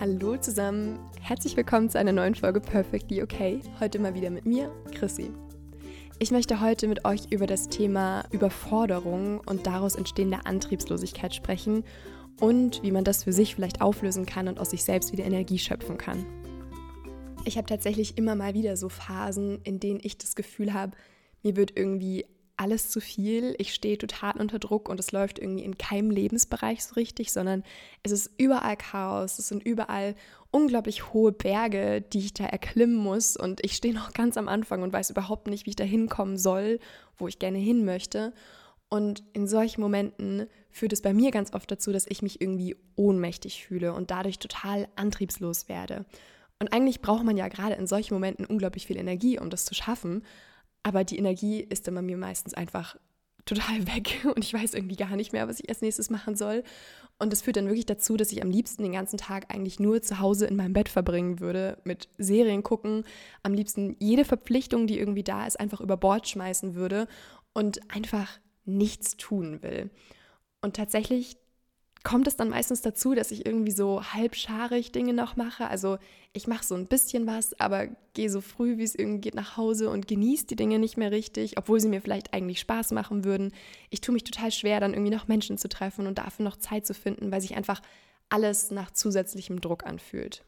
Hallo zusammen, herzlich willkommen zu einer neuen Folge Perfectly Okay. Heute mal wieder mit mir, Chrissy. Ich möchte heute mit euch über das Thema Überforderung und daraus entstehende Antriebslosigkeit sprechen und wie man das für sich vielleicht auflösen kann und aus sich selbst wieder Energie schöpfen kann. Ich habe tatsächlich immer mal wieder so Phasen, in denen ich das Gefühl habe, mir wird irgendwie alles zu viel, ich stehe total unter Druck und es läuft irgendwie in keinem Lebensbereich so richtig, sondern es ist überall Chaos, es sind überall unglaublich hohe Berge, die ich da erklimmen muss und ich stehe noch ganz am Anfang und weiß überhaupt nicht, wie ich da hinkommen soll, wo ich gerne hin möchte. Und in solchen Momenten führt es bei mir ganz oft dazu, dass ich mich irgendwie ohnmächtig fühle und dadurch total antriebslos werde. Und eigentlich braucht man ja gerade in solchen Momenten unglaublich viel Energie, um das zu schaffen. Aber die Energie ist dann bei mir meistens einfach total weg und ich weiß irgendwie gar nicht mehr, was ich als nächstes machen soll. Und das führt dann wirklich dazu, dass ich am liebsten den ganzen Tag eigentlich nur zu Hause in meinem Bett verbringen würde, mit Serien gucken, am liebsten jede Verpflichtung, die irgendwie da ist, einfach über Bord schmeißen würde und einfach nichts tun will. Und tatsächlich kommt es dann meistens dazu, dass ich irgendwie so halbscharig Dinge noch mache. Also ich mache so ein bisschen was, aber gehe so früh, wie es irgendwie geht, nach Hause und genieße die Dinge nicht mehr richtig, obwohl sie mir vielleicht eigentlich Spaß machen würden. Ich tue mich total schwer, dann irgendwie noch Menschen zu treffen und dafür noch Zeit zu finden, weil sich einfach alles nach zusätzlichem Druck anfühlt.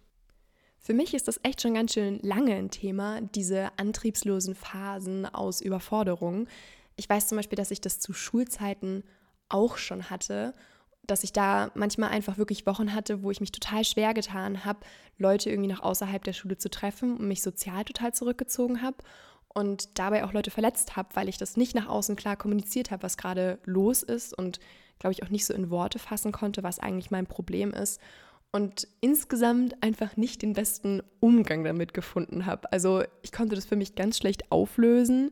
Für mich ist das echt schon ganz schön lange ein Thema, diese antriebslosen Phasen aus Überforderung. Ich weiß zum Beispiel, dass ich das zu Schulzeiten auch schon hatte dass ich da manchmal einfach wirklich Wochen hatte, wo ich mich total schwer getan habe, Leute irgendwie noch außerhalb der Schule zu treffen und mich sozial total zurückgezogen habe und dabei auch Leute verletzt habe, weil ich das nicht nach außen klar kommuniziert habe, was gerade los ist und glaube ich auch nicht so in Worte fassen konnte, was eigentlich mein Problem ist und insgesamt einfach nicht den besten Umgang damit gefunden habe. Also ich konnte das für mich ganz schlecht auflösen,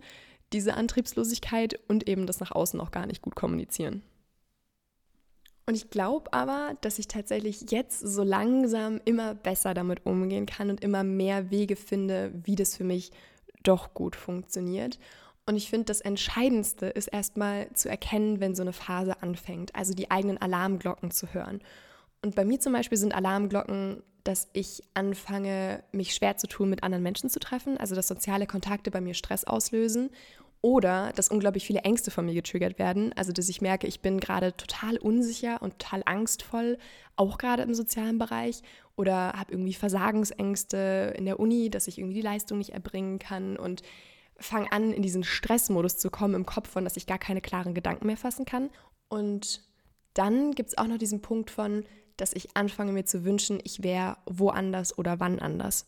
diese Antriebslosigkeit und eben das nach außen auch gar nicht gut kommunizieren. Und ich glaube aber, dass ich tatsächlich jetzt so langsam immer besser damit umgehen kann und immer mehr Wege finde, wie das für mich doch gut funktioniert. Und ich finde, das Entscheidendste ist erstmal zu erkennen, wenn so eine Phase anfängt, also die eigenen Alarmglocken zu hören. Und bei mir zum Beispiel sind Alarmglocken, dass ich anfange, mich schwer zu tun, mit anderen Menschen zu treffen, also dass soziale Kontakte bei mir Stress auslösen oder dass unglaublich viele Ängste von mir getriggert werden. Also dass ich merke, ich bin gerade total unsicher und total angstvoll, auch gerade im sozialen Bereich. Oder habe irgendwie Versagensängste in der Uni, dass ich irgendwie die Leistung nicht erbringen kann und fange an, in diesen Stressmodus zu kommen im Kopf von, dass ich gar keine klaren Gedanken mehr fassen kann. Und dann gibt es auch noch diesen Punkt von, dass ich anfange mir zu wünschen, ich wäre woanders oder wann anders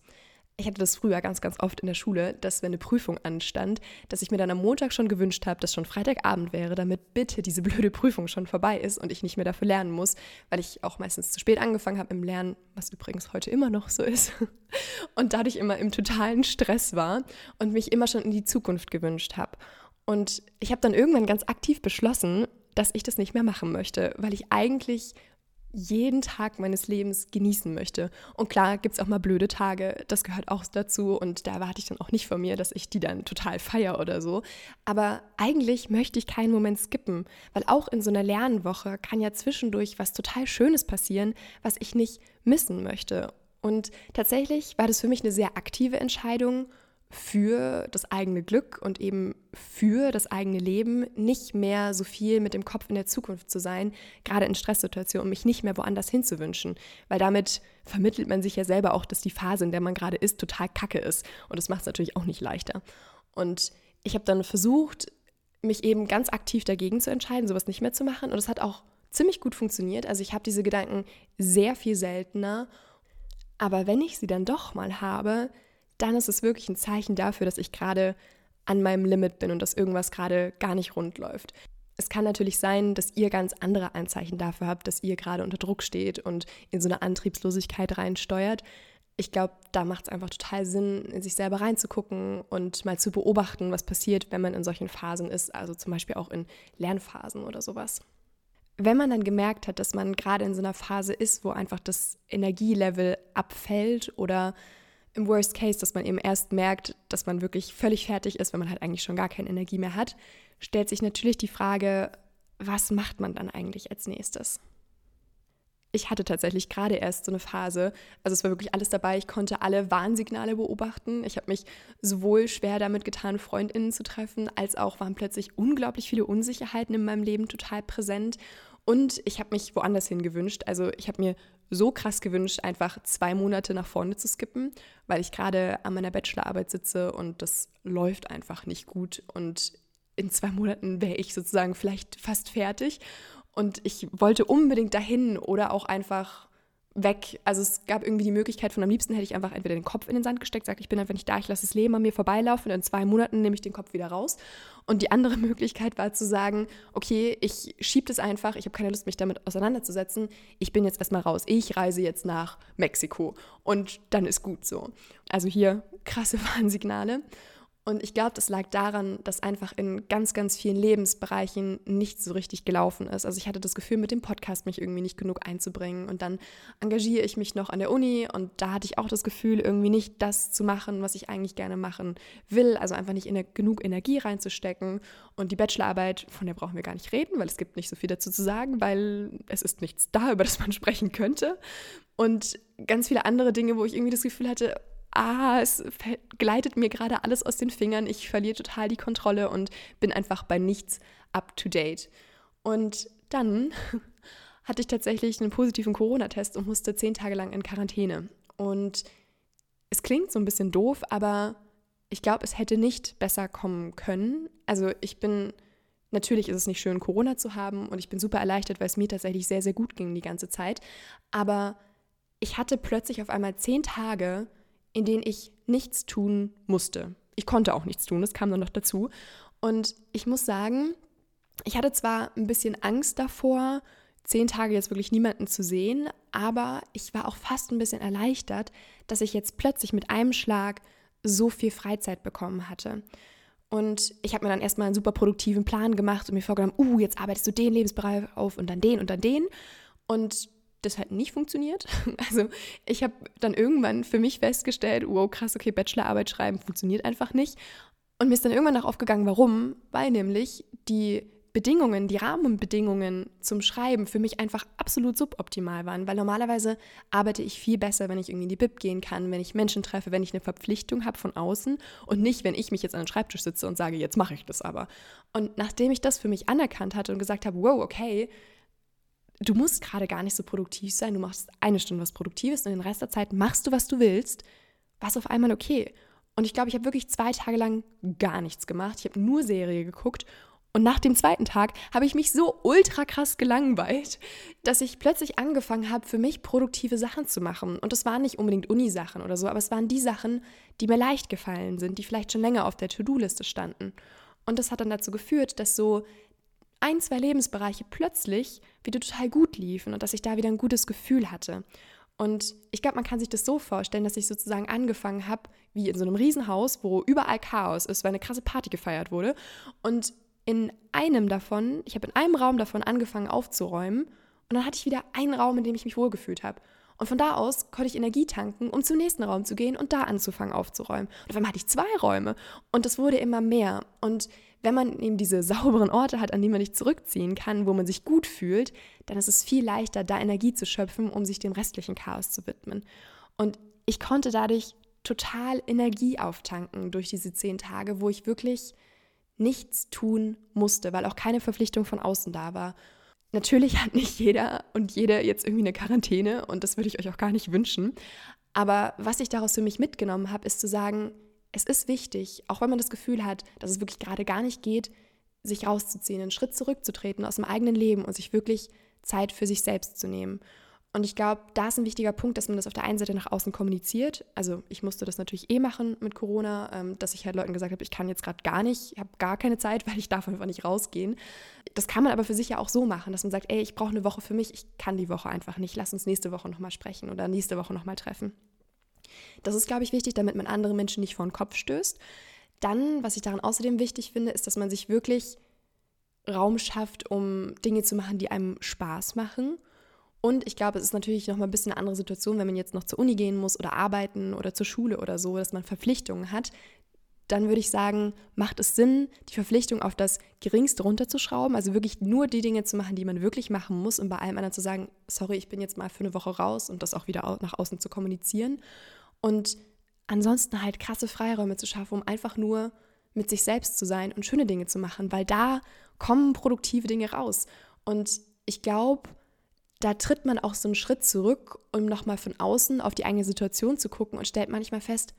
ich hatte das früher ganz, ganz oft in der Schule, dass wenn eine Prüfung anstand, dass ich mir dann am Montag schon gewünscht habe, dass schon Freitagabend wäre, damit bitte diese blöde Prüfung schon vorbei ist und ich nicht mehr dafür lernen muss, weil ich auch meistens zu spät angefangen habe im Lernen, was übrigens heute immer noch so ist, und dadurch immer im totalen Stress war und mich immer schon in die Zukunft gewünscht habe. Und ich habe dann irgendwann ganz aktiv beschlossen, dass ich das nicht mehr machen möchte, weil ich eigentlich jeden Tag meines Lebens genießen möchte. Und klar gibt es auch mal blöde Tage, das gehört auch dazu und da erwarte ich dann auch nicht von mir, dass ich die dann total feier oder so. Aber eigentlich möchte ich keinen Moment skippen, weil auch in so einer Lernwoche kann ja zwischendurch was total Schönes passieren, was ich nicht missen möchte. Und tatsächlich war das für mich eine sehr aktive Entscheidung für das eigene Glück und eben für das eigene Leben, nicht mehr so viel mit dem Kopf in der Zukunft zu sein, gerade in Stresssituationen, mich nicht mehr woanders hinzuwünschen. Weil damit vermittelt man sich ja selber auch, dass die Phase, in der man gerade ist, total kacke ist. Und das macht es natürlich auch nicht leichter. Und ich habe dann versucht, mich eben ganz aktiv dagegen zu entscheiden, sowas nicht mehr zu machen. Und es hat auch ziemlich gut funktioniert. Also ich habe diese Gedanken sehr viel seltener. Aber wenn ich sie dann doch mal habe, dann ist es wirklich ein Zeichen dafür, dass ich gerade an meinem Limit bin und dass irgendwas gerade gar nicht rund läuft. Es kann natürlich sein, dass ihr ganz andere Anzeichen dafür habt, dass ihr gerade unter Druck steht und in so eine Antriebslosigkeit reinsteuert. Ich glaube, da macht es einfach total Sinn, in sich selber reinzugucken und mal zu beobachten, was passiert, wenn man in solchen Phasen ist, also zum Beispiel auch in Lernphasen oder sowas. Wenn man dann gemerkt hat, dass man gerade in so einer Phase ist, wo einfach das Energielevel abfällt oder im Worst Case, dass man eben erst merkt, dass man wirklich völlig fertig ist, wenn man halt eigentlich schon gar keine Energie mehr hat, stellt sich natürlich die Frage, was macht man dann eigentlich als nächstes? ich hatte tatsächlich gerade erst so eine Phase, also es war wirklich alles dabei, ich konnte alle Warnsignale beobachten. Ich habe mich sowohl schwer damit getan, Freundinnen zu treffen, als auch waren plötzlich unglaublich viele Unsicherheiten in meinem Leben total präsent. Und ich habe mich woanders hin gewünscht. Also ich habe mir so krass gewünscht, einfach zwei Monate nach vorne zu skippen, weil ich gerade an meiner Bachelorarbeit sitze und das läuft einfach nicht gut. Und in zwei Monaten wäre ich sozusagen vielleicht fast fertig. Und ich wollte unbedingt dahin oder auch einfach weg. Also es gab irgendwie die Möglichkeit von am liebsten hätte ich einfach entweder den Kopf in den Sand gesteckt, sage ich bin einfach nicht da, ich lasse das Leben an mir vorbeilaufen und in zwei Monaten nehme ich den Kopf wieder raus. Und die andere Möglichkeit war zu sagen, okay, ich schiebe das einfach, ich habe keine Lust, mich damit auseinanderzusetzen. Ich bin jetzt erstmal raus. Ich reise jetzt nach Mexiko und dann ist gut so. Also hier krasse Warnsignale. Und ich glaube, das lag daran, dass einfach in ganz, ganz vielen Lebensbereichen nicht so richtig gelaufen ist. Also ich hatte das Gefühl, mit dem Podcast mich irgendwie nicht genug einzubringen. Und dann engagiere ich mich noch an der Uni und da hatte ich auch das Gefühl, irgendwie nicht das zu machen, was ich eigentlich gerne machen will. Also einfach nicht in genug Energie reinzustecken. Und die Bachelorarbeit, von der brauchen wir gar nicht reden, weil es gibt nicht so viel dazu zu sagen, weil es ist nichts da, über das man sprechen könnte. Und ganz viele andere Dinge, wo ich irgendwie das Gefühl hatte, ah, es gleitet mir gerade alles aus den Fingern, ich verliere total die Kontrolle und bin einfach bei nichts up to date. Und dann hatte ich tatsächlich einen positiven Corona-Test und musste zehn Tage lang in Quarantäne. Und es klingt so ein bisschen doof, aber ich glaube, es hätte nicht besser kommen können. Also ich bin, natürlich ist es nicht schön, Corona zu haben und ich bin super erleichtert, weil es mir tatsächlich sehr, sehr gut ging die ganze Zeit. Aber ich hatte plötzlich auf einmal zehn Tage, in denen ich nichts tun musste. Ich konnte auch nichts tun, das kam dann noch dazu. Und ich muss sagen, ich hatte zwar ein bisschen Angst davor, zehn Tage jetzt wirklich niemanden zu sehen, aber ich war auch fast ein bisschen erleichtert, dass ich jetzt plötzlich mit einem Schlag so viel Freizeit bekommen hatte. Und ich habe mir dann erstmal einen super produktiven Plan gemacht und mir vorgenommen, uh, jetzt arbeitest du den Lebensbereich auf und dann den und dann den. Und das hat nicht funktioniert. Also ich habe dann irgendwann für mich festgestellt, wow, krass, okay, Bachelorarbeit schreiben funktioniert einfach nicht. Und mir ist dann irgendwann auch aufgegangen, warum? Weil nämlich die Bedingungen, die Rahmenbedingungen zum Schreiben für mich einfach absolut suboptimal waren, weil normalerweise arbeite ich viel besser, wenn ich irgendwie in die Bib gehen kann, wenn ich Menschen treffe, wenn ich eine Verpflichtung habe von außen und nicht, wenn ich mich jetzt an den Schreibtisch sitze und sage, jetzt mache ich das aber. Und nachdem ich das für mich anerkannt hatte und gesagt habe, wow, okay, du musst gerade gar nicht so produktiv sein, du machst eine Stunde was Produktives und den Rest der Zeit machst du, was du willst, war es auf einmal okay. Und ich glaube, ich habe wirklich zwei Tage lang gar nichts gemacht. Ich habe nur Serie geguckt. Und nach dem zweiten Tag habe ich mich so ultra krass gelangweilt, dass ich plötzlich angefangen habe, für mich produktive Sachen zu machen. Und das waren nicht unbedingt Uni-Sachen oder so, aber es waren die Sachen, die mir leicht gefallen sind, die vielleicht schon länger auf der To-Do-Liste standen. Und das hat dann dazu geführt, dass so ein, zwei Lebensbereiche plötzlich wieder total gut liefen und dass ich da wieder ein gutes Gefühl hatte. Und ich glaube, man kann sich das so vorstellen, dass ich sozusagen angefangen habe, wie in so einem Riesenhaus, wo überall Chaos ist, weil eine krasse Party gefeiert wurde. Und in einem davon, ich habe in einem Raum davon angefangen aufzuräumen und dann hatte ich wieder einen Raum, in dem ich mich wohlgefühlt habe. Und von da aus konnte ich Energie tanken, um zum nächsten Raum zu gehen und da anzufangen aufzuräumen. Und auf einmal hatte ich zwei Räume und das wurde immer mehr. Und wenn man eben diese sauberen Orte hat, an die man nicht zurückziehen kann, wo man sich gut fühlt, dann ist es viel leichter, da Energie zu schöpfen, um sich dem restlichen Chaos zu widmen. Und ich konnte dadurch total Energie auftanken durch diese zehn Tage, wo ich wirklich nichts tun musste, weil auch keine Verpflichtung von außen da war. Natürlich hat nicht jeder und jede jetzt irgendwie eine Quarantäne und das würde ich euch auch gar nicht wünschen. Aber was ich daraus für mich mitgenommen habe, ist zu sagen, es ist wichtig, auch wenn man das Gefühl hat, dass es wirklich gerade gar nicht geht, sich rauszuziehen, einen Schritt zurückzutreten aus dem eigenen Leben und sich wirklich Zeit für sich selbst zu nehmen. Und ich glaube, da ist ein wichtiger Punkt, dass man das auf der einen Seite nach außen kommuniziert. Also ich musste das natürlich eh machen mit Corona, ähm, dass ich halt Leuten gesagt habe, ich kann jetzt gerade gar nicht, ich habe gar keine Zeit, weil ich darf einfach nicht rausgehen. Das kann man aber für sich ja auch so machen, dass man sagt, ey, ich brauche eine Woche für mich, ich kann die Woche einfach nicht, lass uns nächste Woche nochmal sprechen oder nächste Woche nochmal treffen. Das ist, glaube ich, wichtig, damit man andere Menschen nicht vor den Kopf stößt. Dann, was ich daran außerdem wichtig finde, ist, dass man sich wirklich Raum schafft, um Dinge zu machen, die einem Spaß machen. Und ich glaube, es ist natürlich noch mal ein bisschen eine andere Situation, wenn man jetzt noch zur Uni gehen muss oder arbeiten oder zur Schule oder so, dass man Verpflichtungen hat. dann würde ich sagen, macht es Sinn, die Verpflichtung auf das Geringste runterzuschrauben, also wirklich nur die Dinge zu machen, die man wirklich machen muss und bei allem anderen zu sagen, sorry, ich bin jetzt mal für eine Woche raus und das auch wieder nach außen zu kommunizieren. Und ansonsten halt krasse Freiräume zu schaffen, um einfach nur mit sich selbst zu sein und schöne Dinge zu machen, weil da kommen produktive Dinge raus. Und ich glaube, da tritt man auch so einen Schritt zurück, um nochmal von außen auf die eigene Situation zu gucken und stellt manchmal fest,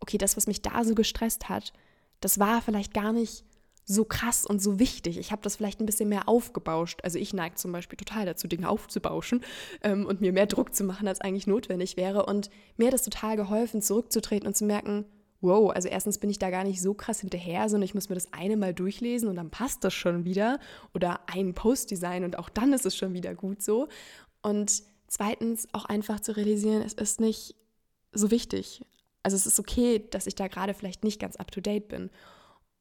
okay, das, was mich da so gestresst hat, das war vielleicht gar nicht so krass und so wichtig. Ich habe das vielleicht ein bisschen mehr aufgebauscht. Also ich neige zum Beispiel total dazu, Dinge aufzubauschen ähm, und mir mehr Druck zu machen, als eigentlich notwendig wäre. Und mir hat es total geholfen, zurückzutreten und zu merken, wow, also erstens bin ich da gar nicht so krass hinterher, sondern ich muss mir das eine mal durchlesen und dann passt das schon wieder. Oder ein Post-Design und auch dann ist es schon wieder gut so. Und zweitens auch einfach zu realisieren, es ist nicht so wichtig. Also es ist okay, dass ich da gerade vielleicht nicht ganz up-to-date bin.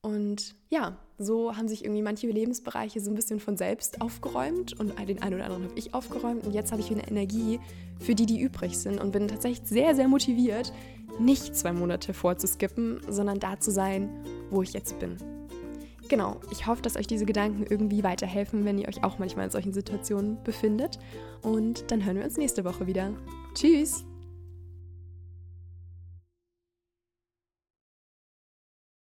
Und ja, so haben sich irgendwie manche Lebensbereiche so ein bisschen von selbst aufgeräumt und den einen oder anderen habe ich aufgeräumt und jetzt habe ich wieder Energie für die, die übrig sind und bin tatsächlich sehr, sehr motiviert, nicht zwei Monate vorzuskippen, sondern da zu sein, wo ich jetzt bin. Genau, ich hoffe, dass euch diese Gedanken irgendwie weiterhelfen, wenn ihr euch auch manchmal in solchen Situationen befindet. Und dann hören wir uns nächste Woche wieder. Tschüss!